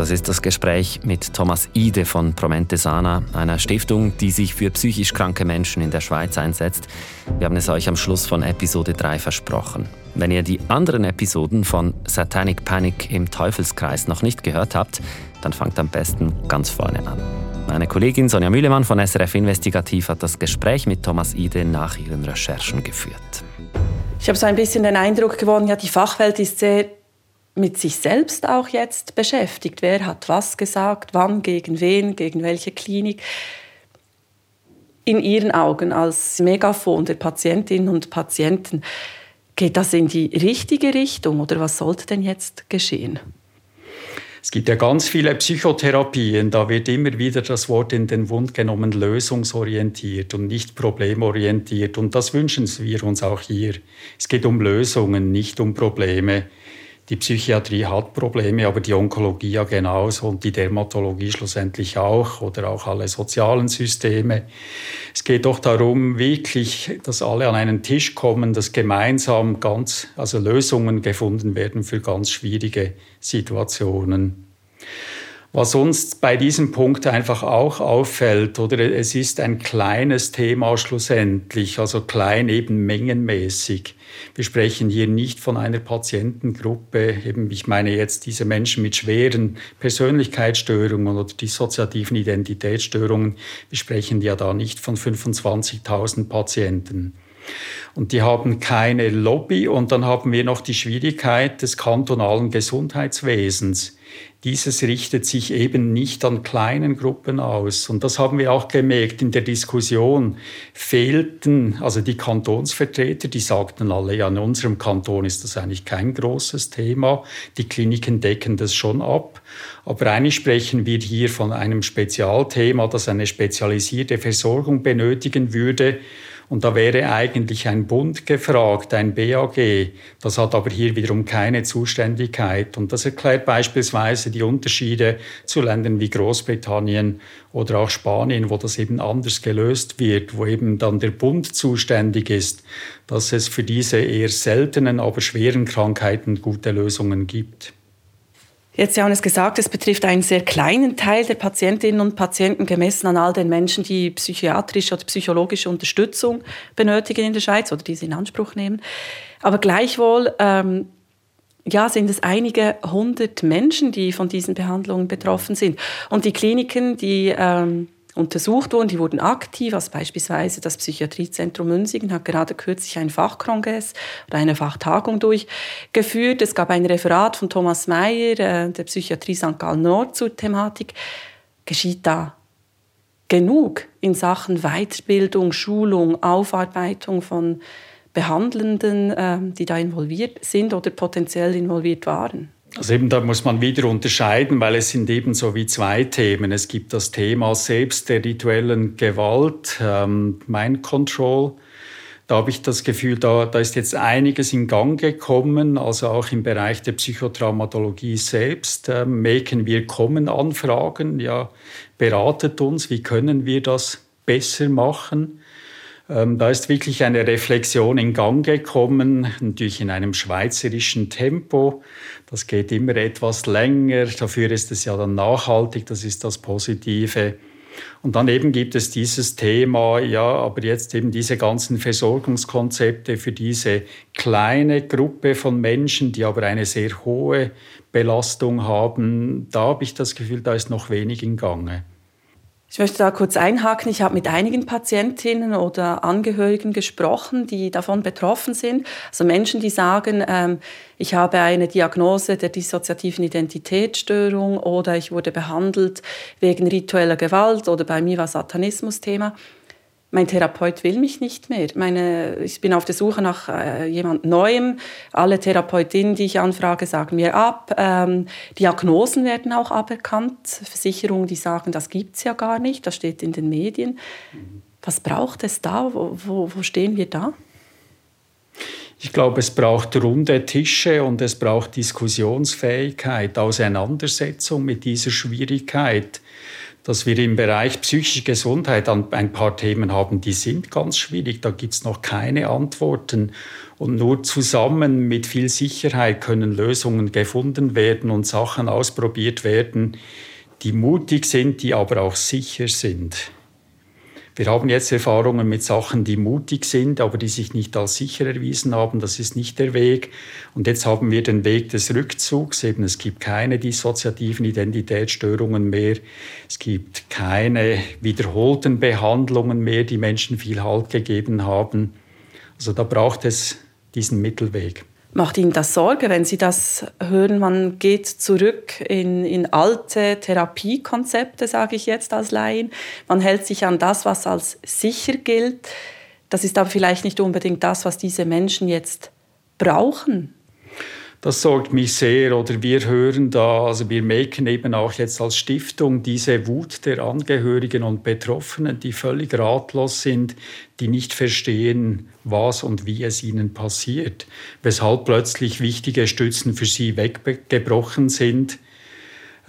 Das ist das Gespräch mit Thomas Ide von Promente Sana, einer Stiftung, die sich für psychisch kranke Menschen in der Schweiz einsetzt. Wir haben es euch am Schluss von Episode 3 versprochen. Wenn ihr die anderen Episoden von Satanic Panic im Teufelskreis noch nicht gehört habt, dann fangt am besten ganz vorne an. Meine Kollegin Sonja Mühlemann von SRF Investigativ hat das Gespräch mit Thomas Ide nach ihren Recherchen geführt. Ich habe so ein bisschen den Eindruck gewonnen, ja, die Fachwelt ist sehr mit sich selbst auch jetzt beschäftigt. Wer hat was gesagt, wann, gegen wen, gegen welche Klinik. In Ihren Augen als Megafon der Patientinnen und Patienten, geht das in die richtige Richtung oder was sollte denn jetzt geschehen? Es gibt ja ganz viele Psychotherapien, da wird immer wieder das Wort in den Wund genommen, lösungsorientiert und nicht problemorientiert. Und das wünschen wir uns auch hier. Es geht um Lösungen, nicht um Probleme. Die Psychiatrie hat Probleme, aber die Onkologie ja genauso und die Dermatologie schlussendlich auch oder auch alle sozialen Systeme. Es geht doch darum, wirklich, dass alle an einen Tisch kommen, dass gemeinsam ganz, also Lösungen gefunden werden für ganz schwierige Situationen. Was uns bei diesem Punkt einfach auch auffällt, oder es ist ein kleines Thema schlussendlich, also klein eben mengenmäßig. Wir sprechen hier nicht von einer Patientengruppe, eben ich meine jetzt diese Menschen mit schweren Persönlichkeitsstörungen oder dissoziativen Identitätsstörungen. Wir sprechen ja da nicht von 25.000 Patienten. Und die haben keine Lobby und dann haben wir noch die Schwierigkeit des kantonalen Gesundheitswesens dieses richtet sich eben nicht an kleinen Gruppen aus. Und das haben wir auch gemerkt in der Diskussion. Fehlten, also die Kantonsvertreter, die sagten alle, ja, in unserem Kanton ist das eigentlich kein großes Thema. Die Kliniken decken das schon ab. Aber eigentlich sprechen wir hier von einem Spezialthema, das eine spezialisierte Versorgung benötigen würde. Und da wäre eigentlich ein Bund gefragt, ein BAG. Das hat aber hier wiederum keine Zuständigkeit. Und das erklärt beispielsweise die Unterschiede zu Ländern wie Großbritannien oder auch Spanien, wo das eben anders gelöst wird, wo eben dann der Bund zuständig ist, dass es für diese eher seltenen, aber schweren Krankheiten gute Lösungen gibt. Jetzt Sie haben es gesagt, es betrifft einen sehr kleinen Teil der Patientinnen und Patienten gemessen an all den Menschen, die psychiatrische oder psychologische Unterstützung benötigen in der Schweiz oder diese in Anspruch nehmen. Aber gleichwohl ähm, ja, sind es einige hundert Menschen, die von diesen Behandlungen betroffen sind. Und die Kliniken, die ähm, untersucht wurden. Die wurden aktiv, also beispielsweise das Psychiatriezentrum Münzigen hat gerade kürzlich einen Fachkongress oder eine Fachtagung durchgeführt. Es gab ein Referat von Thomas Mayer, äh, der Psychiatrie St. Gallen Nord zur Thematik. Geschieht da genug in Sachen Weiterbildung, Schulung, Aufarbeitung von Behandelnden, äh, die da involviert sind oder potenziell involviert waren? Also eben da muss man wieder unterscheiden, weil es sind eben so wie zwei Themen. Es gibt das Thema selbst der rituellen Gewalt, ähm, Mind Control. Da habe ich das Gefühl, da, da ist jetzt einiges in Gang gekommen, also auch im Bereich der Psychotraumatologie selbst. Ähm, merken wir kommen Anfragen, ja, beratet uns, wie können wir das besser machen. Ähm, da ist wirklich eine Reflexion in Gang gekommen, natürlich in einem schweizerischen Tempo. Das geht immer etwas länger, dafür ist es ja dann nachhaltig, das ist das Positive. Und dann eben gibt es dieses Thema, ja, aber jetzt eben diese ganzen Versorgungskonzepte für diese kleine Gruppe von Menschen, die aber eine sehr hohe Belastung haben. Da habe ich das Gefühl, da ist noch wenig in Gange. Ich möchte da kurz einhaken. Ich habe mit einigen Patientinnen oder Angehörigen gesprochen, die davon betroffen sind. Also Menschen, die sagen, ähm, ich habe eine Diagnose der dissoziativen Identitätsstörung oder ich wurde behandelt wegen ritueller Gewalt oder bei mir war Satanismus Thema mein Therapeut will mich nicht mehr. Meine, ich bin auf der Suche nach äh, jemand Neuem. Alle Therapeutinnen, die ich anfrage, sagen mir ab. Ähm, Diagnosen werden auch aberkannt. Versicherungen, die sagen, das gibt es ja gar nicht, das steht in den Medien. Was braucht es da? Wo, wo, wo stehen wir da? Ich glaube, es braucht runde Tische und es braucht Diskussionsfähigkeit, Auseinandersetzung mit dieser Schwierigkeit dass wir im Bereich psychische Gesundheit ein paar Themen haben, die sind ganz schwierig. Da gibt es noch keine Antworten. Und nur zusammen mit viel Sicherheit können Lösungen gefunden werden und Sachen ausprobiert werden, die mutig sind, die aber auch sicher sind. Wir haben jetzt Erfahrungen mit Sachen, die mutig sind, aber die sich nicht als sicher erwiesen haben. Das ist nicht der Weg. Und jetzt haben wir den Weg des Rückzugs. Eben, es gibt keine dissoziativen Identitätsstörungen mehr. Es gibt keine wiederholten Behandlungen mehr, die Menschen viel Halt gegeben haben. Also da braucht es diesen Mittelweg. Macht Ihnen das Sorge, wenn Sie das hören? Man geht zurück in, in alte Therapiekonzepte, sage ich jetzt als Laien. Man hält sich an das, was als sicher gilt. Das ist aber vielleicht nicht unbedingt das, was diese Menschen jetzt brauchen. Das sorgt mich sehr. Oder wir hören da, also wir merken eben auch jetzt als Stiftung diese Wut der Angehörigen und Betroffenen, die völlig ratlos sind, die nicht verstehen, was und wie es ihnen passiert, weshalb plötzlich wichtige Stützen für sie weggebrochen sind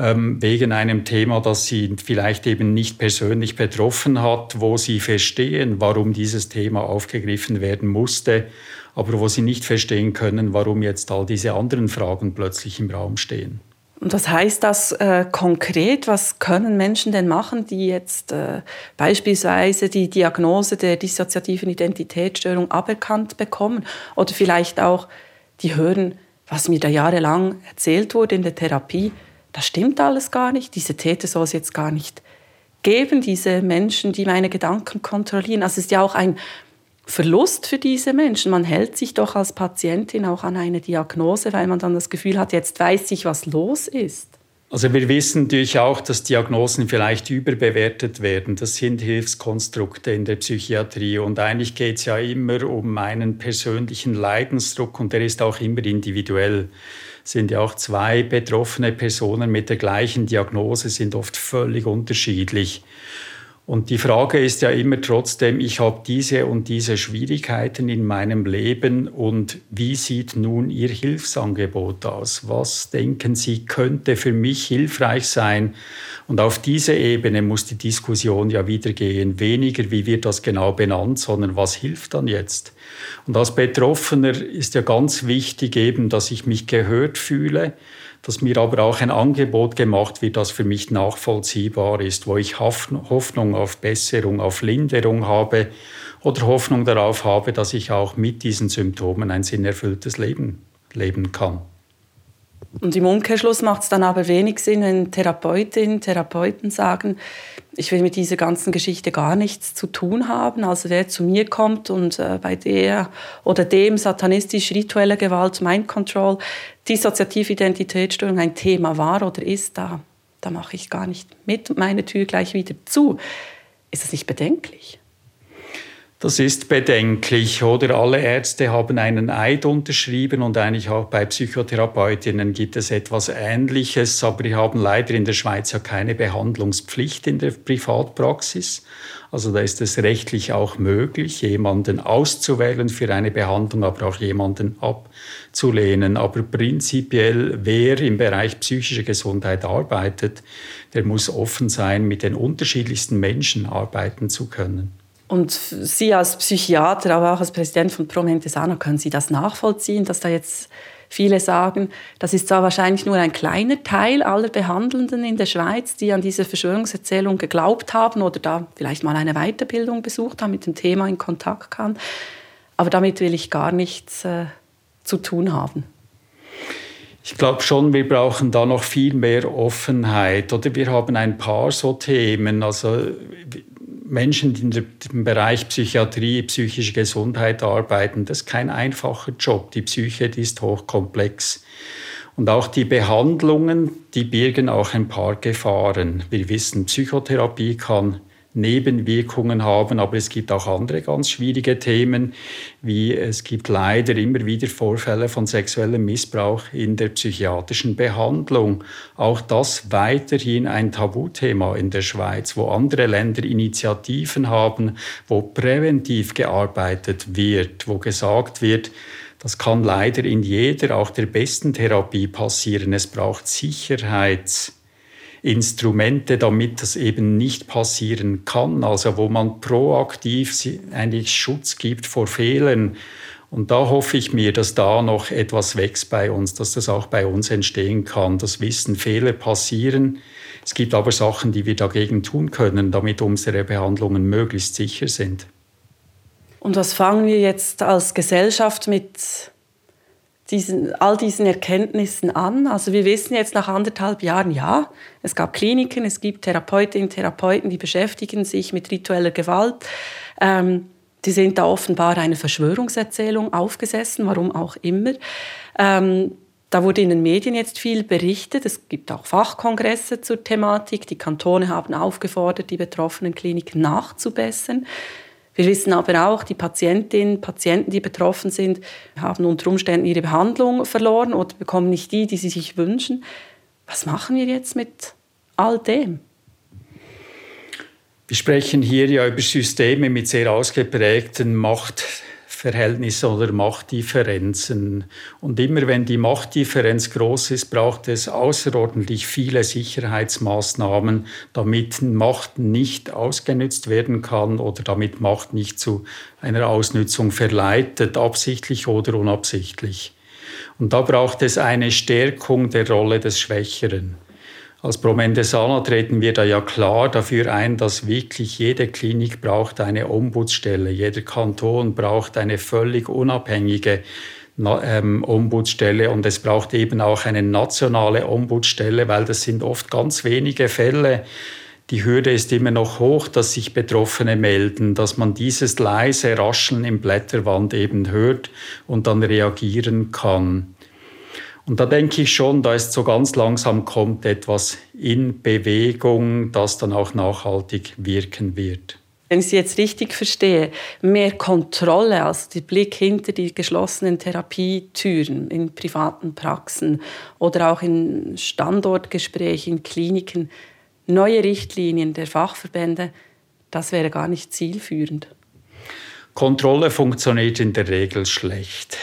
wegen einem Thema, das sie vielleicht eben nicht persönlich betroffen hat, wo sie verstehen, warum dieses Thema aufgegriffen werden musste aber wo sie nicht verstehen können, warum jetzt all diese anderen Fragen plötzlich im Raum stehen. Und was heißt das äh, konkret? Was können Menschen denn machen, die jetzt äh, beispielsweise die Diagnose der dissoziativen Identitätsstörung aberkannt bekommen oder vielleicht auch die hören, was mir da jahrelang erzählt wurde in der Therapie, das stimmt alles gar nicht, diese Täter soll es jetzt gar nicht geben, diese Menschen, die meine Gedanken kontrollieren. Also es ist ja auch ein Verlust für diese Menschen. Man hält sich doch als Patientin auch an eine Diagnose, weil man dann das Gefühl hat, jetzt weiß ich, was los ist. Also wir wissen natürlich auch, dass Diagnosen vielleicht überbewertet werden. Das sind Hilfskonstrukte in der Psychiatrie und eigentlich geht es ja immer um einen persönlichen Leidensdruck und der ist auch immer individuell. Sind ja auch zwei betroffene Personen mit der gleichen Diagnose, sind oft völlig unterschiedlich. Und die Frage ist ja immer trotzdem, ich habe diese und diese Schwierigkeiten in meinem Leben und wie sieht nun Ihr Hilfsangebot aus? Was denken Sie könnte für mich hilfreich sein? Und auf diese Ebene muss die Diskussion ja wieder gehen. Weniger, wie wird das genau benannt, sondern was hilft dann jetzt? Und als Betroffener ist ja ganz wichtig eben, dass ich mich gehört fühle, dass mir aber auch ein Angebot gemacht wird, das für mich nachvollziehbar ist, wo ich Hoffnung auf Besserung, auf Linderung habe oder Hoffnung darauf habe, dass ich auch mit diesen Symptomen ein sinnerfülltes Leben leben kann. Und im Umkehrschluss macht es dann aber wenig Sinn, wenn Therapeutinnen, Therapeuten sagen, ich will mit dieser ganzen Geschichte gar nichts zu tun haben. Also wer zu mir kommt und äh, bei der oder dem satanistisch-rituelle Gewalt, Mind Control, dissoziative Identitätsstörung ein Thema war oder ist, da, da mache ich gar nicht mit meine Tür gleich wieder zu. Ist das nicht bedenklich? Das ist bedenklich, oder? Alle Ärzte haben einen Eid unterschrieben und eigentlich auch bei Psychotherapeutinnen gibt es etwas Ähnliches, aber wir haben leider in der Schweiz ja keine Behandlungspflicht in der Privatpraxis. Also da ist es rechtlich auch möglich, jemanden auszuwählen für eine Behandlung, aber auch jemanden abzulehnen. Aber prinzipiell, wer im Bereich psychische Gesundheit arbeitet, der muss offen sein, mit den unterschiedlichsten Menschen arbeiten zu können. Und Sie als Psychiater, aber auch als Präsident von Promente Sana, können Sie das nachvollziehen, dass da jetzt viele sagen, das ist zwar wahrscheinlich nur ein kleiner Teil aller Behandelnden in der Schweiz, die an diese Verschwörungserzählung geglaubt haben oder da vielleicht mal eine Weiterbildung besucht haben, mit dem Thema in Kontakt kamen. Aber damit will ich gar nichts äh, zu tun haben. Ich glaube schon, wir brauchen da noch viel mehr Offenheit. Oder wir haben ein paar so Themen. Also Menschen, die im Bereich Psychiatrie, psychische Gesundheit arbeiten, das ist kein einfacher Job. Die Psyche die ist hochkomplex. Und auch die Behandlungen, die birgen auch ein paar Gefahren. Wir wissen, Psychotherapie kann Nebenwirkungen haben, aber es gibt auch andere ganz schwierige Themen, wie es gibt leider immer wieder Vorfälle von sexuellem Missbrauch in der psychiatrischen Behandlung. Auch das weiterhin ein Tabuthema in der Schweiz, wo andere Länder Initiativen haben, wo präventiv gearbeitet wird, wo gesagt wird, das kann leider in jeder, auch der besten Therapie passieren. Es braucht Sicherheits Instrumente, damit das eben nicht passieren kann. Also wo man proaktiv eigentlich Schutz gibt vor Fehlern. Und da hoffe ich mir, dass da noch etwas wächst bei uns, dass das auch bei uns entstehen kann, dass Wissen, Fehler passieren. Es gibt aber Sachen, die wir dagegen tun können, damit unsere Behandlungen möglichst sicher sind. Und was fangen wir jetzt als Gesellschaft mit diesen, all diesen Erkenntnissen an? Also wir wissen jetzt nach anderthalb Jahren, ja, es gab Kliniken, es gibt Therapeutinnen und Therapeuten, die beschäftigen sich mit ritueller Gewalt. Ähm, die sind da offenbar einer Verschwörungserzählung aufgesessen, warum auch immer. Ähm, da wurde in den Medien jetzt viel berichtet. Es gibt auch Fachkongresse zur Thematik. Die Kantone haben aufgefordert, die betroffenen Kliniken nachzubessern. Wir wissen aber auch, die Patientinnen Patienten, die betroffen sind, haben unter Umständen ihre Behandlung verloren oder bekommen nicht die, die sie sich wünschen. Was machen wir jetzt mit all dem? Wir sprechen hier ja über Systeme mit sehr ausgeprägten Macht Machtverhältnisse oder Machtdifferenzen. Und immer wenn die Machtdifferenz groß ist, braucht es außerordentlich viele Sicherheitsmaßnahmen, damit Macht nicht ausgenützt werden kann oder damit Macht nicht zu einer Ausnützung verleitet, absichtlich oder unabsichtlich. Und da braucht es eine Stärkung der Rolle des Schwächeren. Als Promendesana treten wir da ja klar dafür ein, dass wirklich jede Klinik braucht eine Ombudsstelle, jeder Kanton braucht eine völlig unabhängige ähm, Ombudsstelle und es braucht eben auch eine nationale Ombudsstelle, weil das sind oft ganz wenige Fälle. Die Hürde ist immer noch hoch, dass sich Betroffene melden, dass man dieses leise Rascheln im Blätterwand eben hört und dann reagieren kann. Und da denke ich schon, da ist so ganz langsam kommt etwas in Bewegung, das dann auch nachhaltig wirken wird. Wenn ich Sie jetzt richtig verstehe, mehr Kontrolle, also der Blick hinter die geschlossenen Therapietüren in privaten Praxen oder auch in Standortgesprächen, in Kliniken, neue Richtlinien der Fachverbände, das wäre gar nicht zielführend. Kontrolle funktioniert in der Regel schlecht.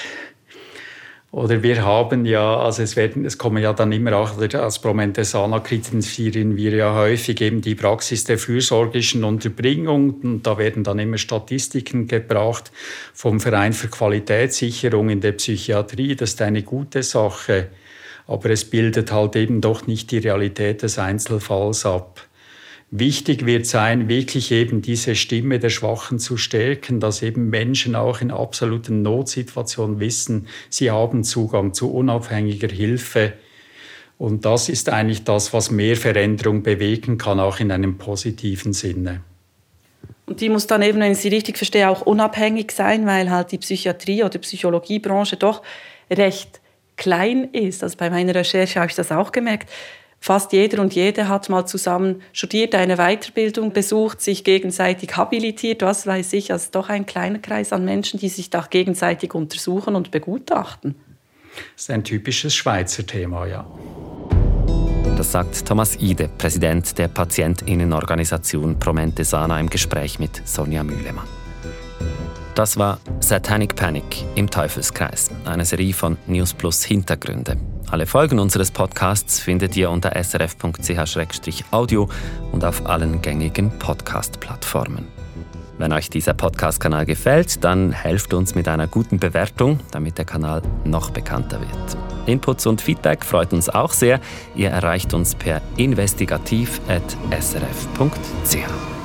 Oder wir haben ja, also es, werden, es kommen ja dann immer auch, als Promentesana kritisieren wir ja häufig eben die Praxis der fürsorglichen Unterbringung. Und da werden dann immer Statistiken gebracht vom Verein für Qualitätssicherung in der Psychiatrie. Das ist eine gute Sache. Aber es bildet halt eben doch nicht die Realität des Einzelfalls ab. Wichtig wird sein, wirklich eben diese Stimme der Schwachen zu stärken, dass eben Menschen auch in absoluten Notsituationen wissen, sie haben Zugang zu unabhängiger Hilfe. Und das ist eigentlich das, was mehr Veränderung bewegen kann, auch in einem positiven Sinne. Und die muss dann eben, wenn ich sie richtig verstehe, auch unabhängig sein, weil halt die Psychiatrie oder Psychologiebranche doch recht klein ist. Also bei meiner Recherche habe ich das auch gemerkt Fast jeder und jede hat mal zusammen studiert, eine Weiterbildung besucht, sich gegenseitig habilitiert, was weiß ich, also doch ein kleiner Kreis an Menschen, die sich da gegenseitig untersuchen und begutachten. Das ist ein typisches Schweizer Thema, ja. Das sagt Thomas Ide, Präsident der Patientinnenorganisation Promente Sana im Gespräch mit Sonja Mühlemann. Das war Satanic Panic im Teufelskreis, eine Serie von News Plus Hintergründe. Alle Folgen unseres Podcasts findet ihr unter srf.ch-audio und auf allen gängigen Podcast-Plattformen. Wenn euch dieser Podcast-Kanal gefällt, dann helft uns mit einer guten Bewertung, damit der Kanal noch bekannter wird. Inputs und Feedback freut uns auch sehr. Ihr erreicht uns per investigativ.srf.ch.